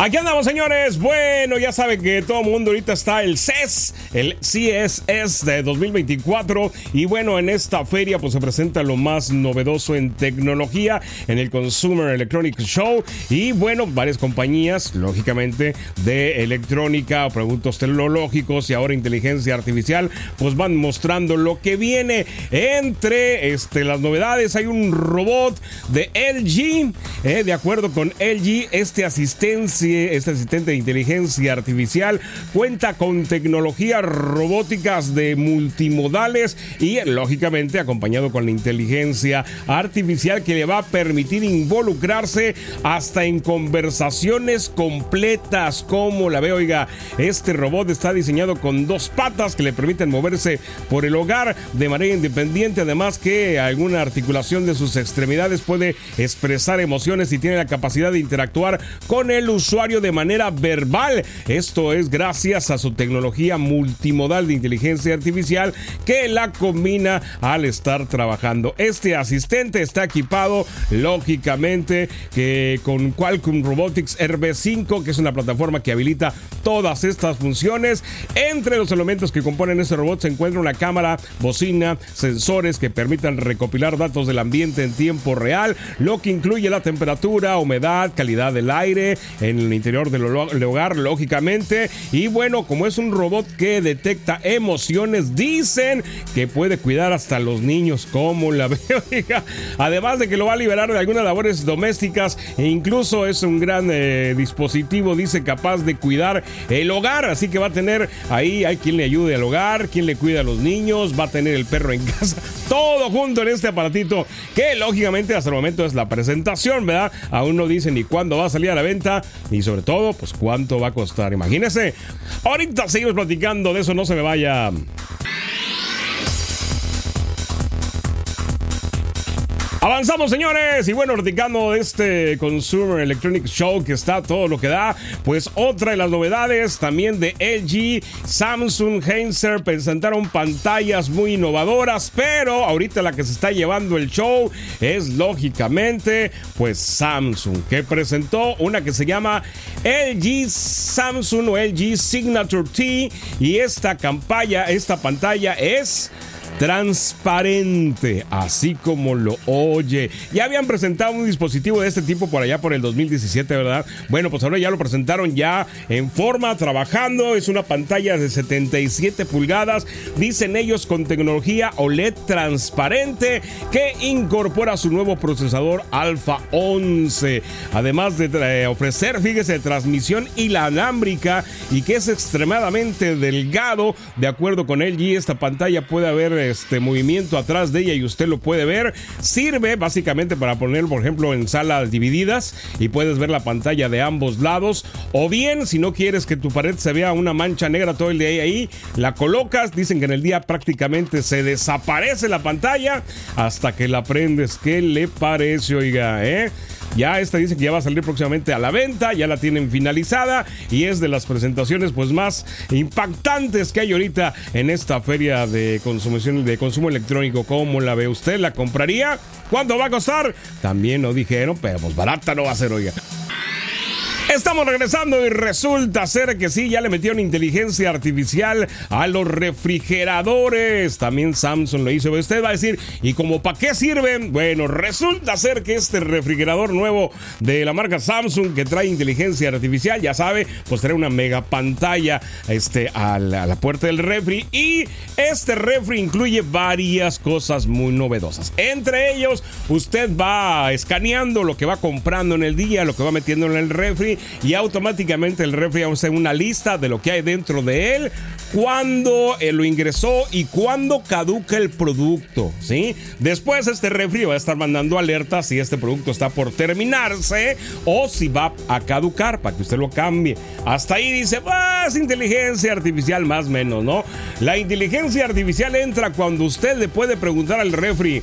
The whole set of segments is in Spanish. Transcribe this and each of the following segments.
Aquí andamos, señores. Bueno, ya saben que todo mundo ahorita está el CES, el CSS de 2024. Y bueno, en esta feria pues se presenta lo más novedoso en tecnología en el Consumer Electronic Show. Y bueno, varias compañías, lógicamente, de electrónica, productos tecnológicos y ahora inteligencia artificial, pues van mostrando lo que viene entre este, las novedades. Hay un robot de LG, eh, de acuerdo con LG, este asistencia este asistente de inteligencia artificial cuenta con tecnologías robóticas de multimodales y lógicamente acompañado con la inteligencia artificial que le va a permitir involucrarse hasta en conversaciones completas. Como la veo oiga este robot está diseñado con dos patas que le permiten moverse por el hogar de manera independiente. Además que alguna articulación de sus extremidades puede expresar emociones y tiene la capacidad de interactuar con el usuario de manera verbal. Esto es gracias a su tecnología multimodal de inteligencia artificial que la combina al estar trabajando. Este asistente está equipado lógicamente que con Qualcomm Robotics RB5, que es una plataforma que habilita todas estas funciones. Entre los elementos que componen este robot se encuentra una cámara, bocina, sensores que permitan recopilar datos del ambiente en tiempo real, lo que incluye la temperatura, humedad, calidad del aire el interior del hogar, lógicamente. Y bueno, como es un robot que detecta emociones, dicen que puede cuidar hasta los niños, como la veo. Además de que lo va a liberar de algunas labores domésticas e incluso es un gran eh, dispositivo, dice, capaz de cuidar el hogar. Así que va a tener ahí, hay quien le ayude al hogar, quien le cuida a los niños, va a tener el perro en casa, todo junto en este aparatito que lógicamente hasta el momento es la presentación, ¿verdad? Aún no dice ni cuándo va a salir a la venta, ni sobre todo, pues cuánto va a costar. Imagínense. Ahorita seguimos platicando de eso, no se me vaya. Avanzamos, señores. Y bueno, platicando de este Consumer Electronic Show que está todo lo que da, pues otra de las novedades también de LG, Samsung, Heinzer presentaron pantallas muy innovadoras, pero ahorita la que se está llevando el show es lógicamente pues Samsung, que presentó una que se llama LG Samsung o LG Signature T y esta campaña, esta pantalla es transparente, así como lo oye. Ya habían presentado un dispositivo de este tipo por allá por el 2017, ¿verdad? Bueno, pues ahora ya lo presentaron ya en forma, trabajando. Es una pantalla de 77 pulgadas, dicen ellos con tecnología OLED transparente que incorpora su nuevo procesador Alpha 11. Además de eh, ofrecer, fíjese, transmisión inalámbrica y que es extremadamente delgado. De acuerdo con LG, esta pantalla puede haber este movimiento atrás de ella y usted lo puede ver. Sirve básicamente para poner, por ejemplo, en salas divididas y puedes ver la pantalla de ambos lados. O bien, si no quieres que tu pared se vea una mancha negra todo el día ahí, la colocas. Dicen que en el día prácticamente se desaparece la pantalla hasta que la prendes. ¿Qué le parece, oiga? ¿Eh? Ya esta dice que ya va a salir próximamente a la venta, ya la tienen finalizada y es de las presentaciones pues más impactantes que hay ahorita en esta feria de consumación de consumo electrónico. ¿Cómo la ve usted? ¿La compraría? ¿Cuánto va a costar? También lo dijeron, pero pues barata no va a ser, oiga. Estamos regresando y resulta ser que sí, ya le metieron inteligencia artificial a los refrigeradores. También Samsung lo hizo. Usted va a decir, ¿y como para qué sirven? Bueno, resulta ser que este refrigerador nuevo de la marca Samsung que trae inteligencia artificial, ya sabe, pues trae una mega pantalla este, a, la, a la puerta del refri. Y este refri incluye varias cosas muy novedosas. Entre ellos, usted va escaneando lo que va comprando en el día, lo que va metiendo en el refri y automáticamente el refri hace una lista de lo que hay dentro de él, cuándo eh, lo ingresó y cuándo caduca el producto, ¿sí? Después este refri va a estar mandando alertas si este producto está por terminarse o si va a caducar para que usted lo cambie. Hasta ahí dice, pues inteligencia artificial más menos, ¿no? La inteligencia artificial entra cuando usted le puede preguntar al refri,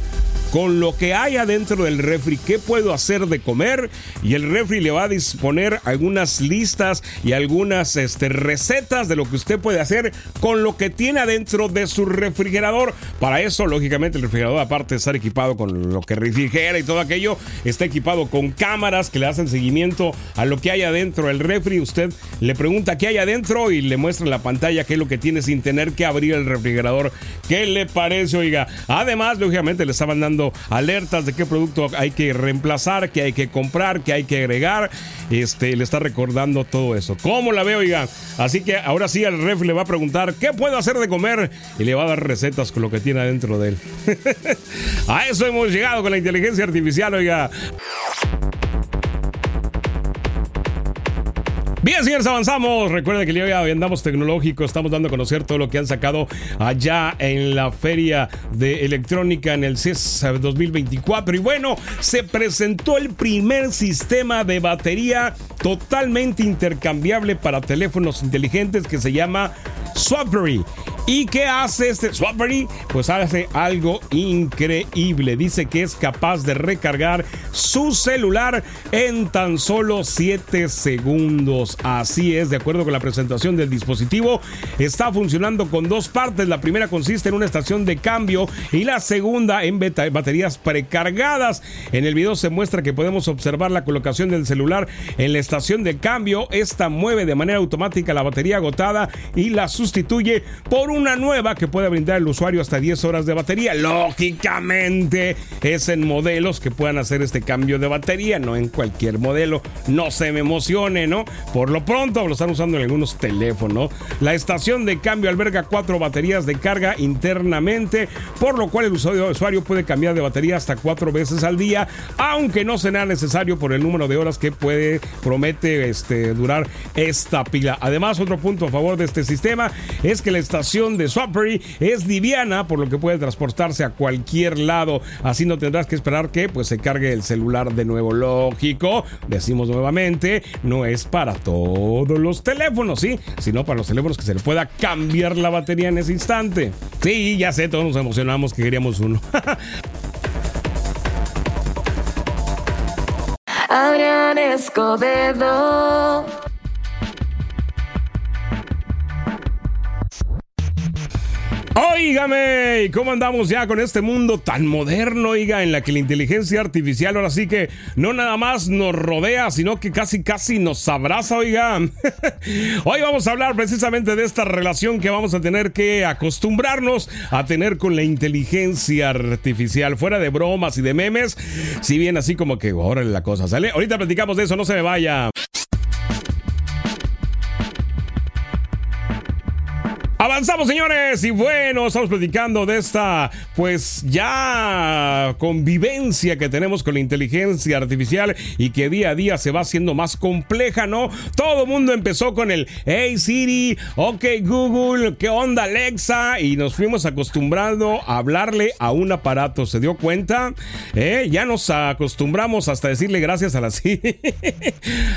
con lo que hay adentro del refri, qué puedo hacer de comer y el refri le va a disponer algunas listas y algunas este, recetas de lo que usted puede hacer con lo que tiene adentro de su refrigerador. Para eso, lógicamente, el refrigerador, aparte de estar equipado con lo que refrigera y todo aquello, está equipado con cámaras que le hacen seguimiento a lo que hay adentro del refri. Usted le pregunta qué hay adentro y le muestra en la pantalla qué es lo que tiene sin tener que abrir el refrigerador. ¿Qué le parece, oiga? Además, lógicamente, le estaban alertas de qué producto hay que reemplazar, qué hay que comprar, qué hay que agregar. Este, le está recordando todo eso. ¿Cómo la veo, oiga? Así que ahora sí al ref le va a preguntar qué puedo hacer de comer y le va a dar recetas con lo que tiene adentro de él. a eso hemos llegado con la inteligencia artificial, oiga. Bien, señores, avanzamos. Recuerden que el día hoy andamos tecnológico. Estamos dando a conocer todo lo que han sacado allá en la feria de electrónica en el CES 2024. Y bueno, se presentó el primer sistema de batería totalmente intercambiable para teléfonos inteligentes que se llama Swapberry. ¿Y qué hace este Swapberry? Pues hace algo increíble. Dice que es capaz de recargar su celular en tan solo 7 segundos. Así es, de acuerdo con la presentación del dispositivo, está funcionando con dos partes. La primera consiste en una estación de cambio y la segunda en baterías precargadas. En el video se muestra que podemos observar la colocación del celular en la estación de cambio. Esta mueve de manera automática la batería agotada y la sustituye por una nueva que puede brindar al usuario hasta 10 horas de batería. Lógicamente es en modelos que puedan hacer este cambio de batería, no en cualquier modelo. No se me emocione, ¿no? Por lo pronto lo están usando en algunos teléfonos. La estación de cambio alberga cuatro baterías de carga internamente, por lo cual el usuario puede cambiar de batería hasta cuatro veces al día, aunque no será necesario por el número de horas que puede, promete este, durar esta pila. Además, otro punto a favor de este sistema es que la estación de Swapberry es liviana, por lo que puede transportarse a cualquier lado. Así no tendrás que esperar que pues, se cargue el celular de nuevo. Lógico, decimos nuevamente, no es para todos los teléfonos, ¿sí? Sino para los teléfonos que se le pueda cambiar la batería en ese instante. Sí, ya sé, todos nos emocionamos que queríamos uno. Adrián Escobedo. Óigame, ¿cómo andamos ya con este mundo tan moderno, oiga, en la que la inteligencia artificial ahora sí que no nada más nos rodea, sino que casi casi nos abraza, oiga? Hoy vamos a hablar precisamente de esta relación que vamos a tener que acostumbrarnos a tener con la inteligencia artificial, fuera de bromas y de memes, si bien así como que, órale la cosa, ¿sale? Ahorita platicamos de eso, no se me vaya. Avanzamos, señores, y bueno, estamos platicando de esta, pues ya convivencia que tenemos con la inteligencia artificial y que día a día se va haciendo más compleja, ¿no? Todo el mundo empezó con el Hey Siri, OK Google, ¿qué onda Alexa? Y nos fuimos acostumbrando a hablarle a un aparato, ¿se dio cuenta? ¿Eh? Ya nos acostumbramos hasta decirle gracias a la Siri.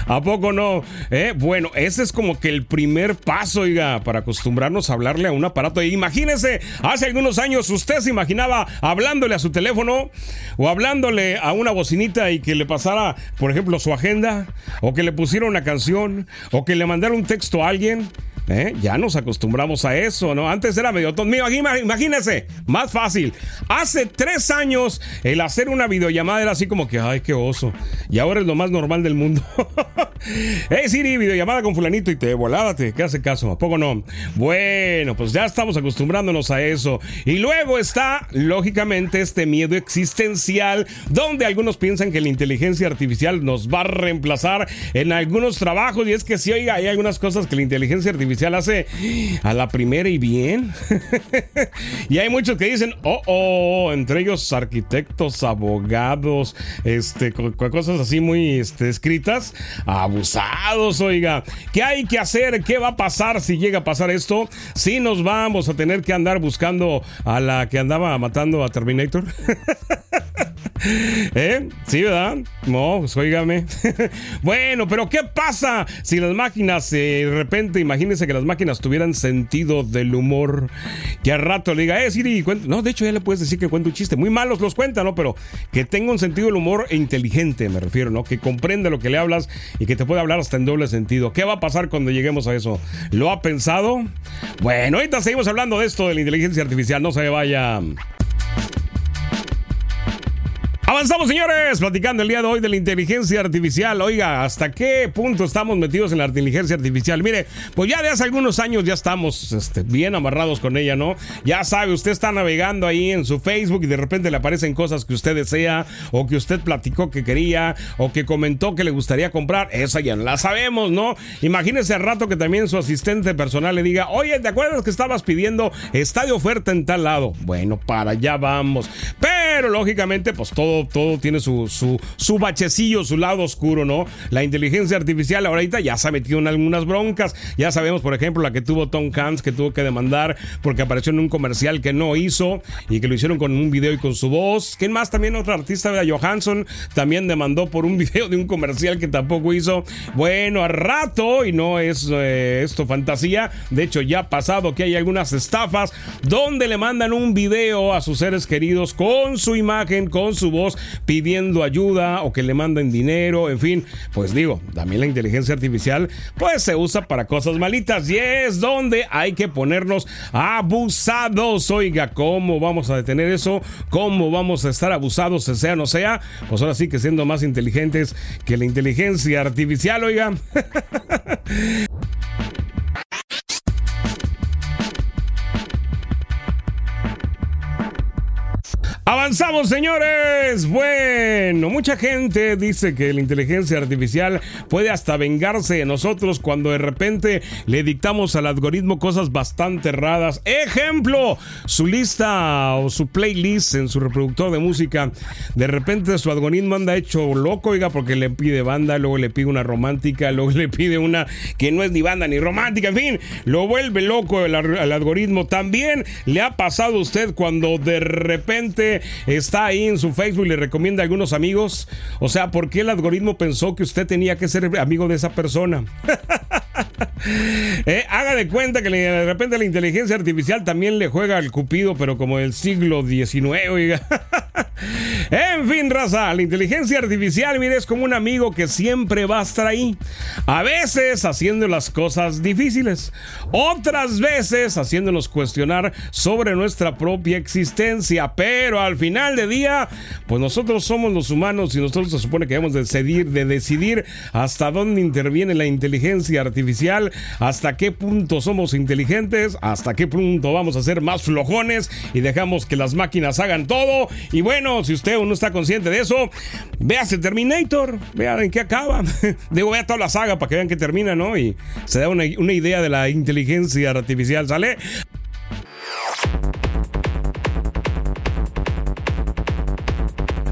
¿A poco no? ¿Eh? Bueno, ese es como que el primer paso, oiga, para acostumbrarnos a hablarle a un aparato. Imagínese, hace algunos años usted se imaginaba hablándole a su teléfono o hablándole a una bocinita y que le pasara, por ejemplo, su agenda o que le pusiera una canción o que le mandara un texto a alguien. ¿Eh? Ya nos acostumbramos a eso, ¿no? Antes era medio tonto. Imagínese, más fácil. Hace tres años el hacer una videollamada era así como que, ay, qué oso. Y ahora es lo más normal del mundo. hey Siri, videollamada con fulanito y te voládate. ¿Qué hace caso? ¿A poco no? Bueno, pues ya estamos acostumbrándonos a eso. Y luego está, lógicamente, este miedo existencial donde algunos piensan que la inteligencia artificial nos va a reemplazar en algunos trabajos. Y es que si, oiga, hay algunas cosas que la inteligencia artificial artificial hace a la primera y bien. y hay muchos que dicen, oh, oh, entre ellos arquitectos, abogados, este, cosas así muy este, escritas, abusados, oiga. ¿Qué hay que hacer? ¿Qué va a pasar si llega a pasar esto? Si nos vamos a tener que andar buscando a la que andaba matando a Terminator. ¿Eh? Sí, ¿verdad? No, pues oígame. bueno, pero ¿qué pasa si las máquinas, eh, de repente, imagínense que las máquinas tuvieran sentido del humor? Que al rato le diga, eh, Siri, No, de hecho ya le puedes decir que cuenta un chiste. Muy malos los cuenta, ¿no? Pero que tenga un sentido del humor e inteligente, me refiero, ¿no? Que comprenda lo que le hablas y que te pueda hablar hasta en doble sentido. ¿Qué va a pasar cuando lleguemos a eso? ¿Lo ha pensado? Bueno, ahorita seguimos hablando de esto de la inteligencia artificial. No se vaya. Avanzamos, señores, platicando el día de hoy de la inteligencia artificial. Oiga, ¿hasta qué punto estamos metidos en la inteligencia artificial? Mire, pues ya de hace algunos años ya estamos este, bien amarrados con ella, ¿no? Ya sabe, usted está navegando ahí en su Facebook y de repente le aparecen cosas que usted desea o que usted platicó que quería o que comentó que le gustaría comprar. Esa ya la sabemos, ¿no? Imagínese al rato que también su asistente personal le diga, oye, ¿te acuerdas que estabas pidiendo estadio oferta en tal lado? Bueno, para allá vamos. Pero lógicamente, pues todo todo, tiene su, su, su, bachecillo, su lado oscuro, ¿no? La inteligencia artificial ahorita ya se ha metido en algunas broncas. Ya sabemos, por ejemplo, la que tuvo Tom Hanks, que tuvo que demandar porque apareció en un comercial que no hizo y que lo hicieron con un video y con su voz. ¿Quién más? También otra artista, Johansson, también demandó por un video de un comercial que tampoco hizo. Bueno, a rato, y no es eh, esto fantasía, de hecho ya ha pasado que hay algunas estafas donde le mandan un video a sus seres queridos con su imagen, con su voz pidiendo ayuda o que le manden dinero, en fin, pues digo, también la inteligencia artificial pues se usa para cosas malitas y es donde hay que ponernos abusados. Oiga, ¿cómo vamos a detener eso? ¿Cómo vamos a estar abusados, sea no sea? Pues ahora sí que siendo más inteligentes que la inteligencia artificial, oiga. Avanzamos, señores. Bueno, mucha gente dice que la inteligencia artificial puede hasta vengarse de nosotros cuando de repente le dictamos al algoritmo cosas bastante raras. Ejemplo, su lista o su playlist en su reproductor de música. De repente su algoritmo anda hecho loco, oiga, porque le pide banda, luego le pide una romántica, luego le pide una que no es ni banda ni romántica. En fin, lo vuelve loco el, el algoritmo. También le ha pasado a usted cuando de repente está ahí en su Facebook y le recomienda a algunos amigos. O sea, ¿por qué el algoritmo pensó que usted tenía que ser amigo de esa persona? eh, haga de cuenta que de repente la inteligencia artificial también le juega al cupido, pero como del siglo XIX. en fin, raza, la inteligencia artificial, mire, es como un amigo que siempre va a estar ahí. A veces haciendo las cosas difíciles, otras veces haciéndonos cuestionar sobre nuestra propia existencia, pero al final de día, pues nosotros somos los humanos y nosotros se supone que debemos de decidir, de decidir hasta dónde interviene la inteligencia artificial, hasta qué punto somos inteligentes, hasta qué punto vamos a ser más flojones y dejamos que las máquinas hagan todo. Y bueno, si usted no está consciente de eso, véase Terminator, vean en qué acaba. Digo, vea toda la saga para que vean que termina, ¿no? Y se da una, una idea de la inteligencia artificial, ¿sale?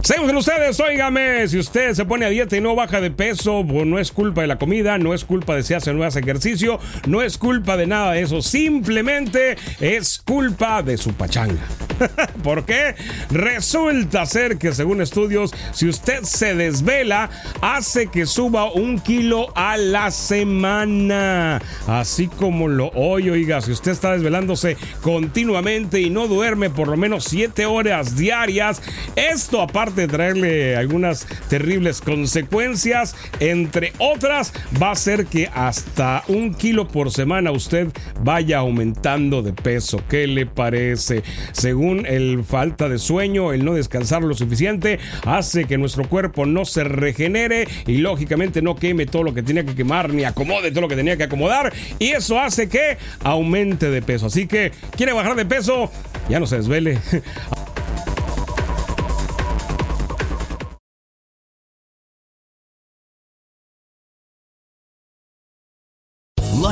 Seguimos con ustedes, óigame, si usted se pone a dieta y no baja de peso, pues no es culpa de la comida, no es culpa de si hace o no hace ejercicio, no es culpa de nada de eso, simplemente es culpa de su pachanga. ¿Por qué? Resulta ser que según estudios, si usted se desvela, hace que suba un kilo a la semana. Así como lo oye, oiga, si usted está desvelándose continuamente y no duerme por lo menos 7 horas diarias, esto aparte de traerle algunas terribles consecuencias, entre otras, va a ser que hasta un kilo por semana usted vaya aumentando de peso. ¿Qué le parece? Según el falta de sueño, el no descansar lo suficiente, hace que nuestro cuerpo no se regenere y lógicamente no queme todo lo que tenía que quemar ni acomode todo lo que tenía que acomodar y eso hace que aumente de peso. Así que, ¿quiere bajar de peso? Ya no se desvele.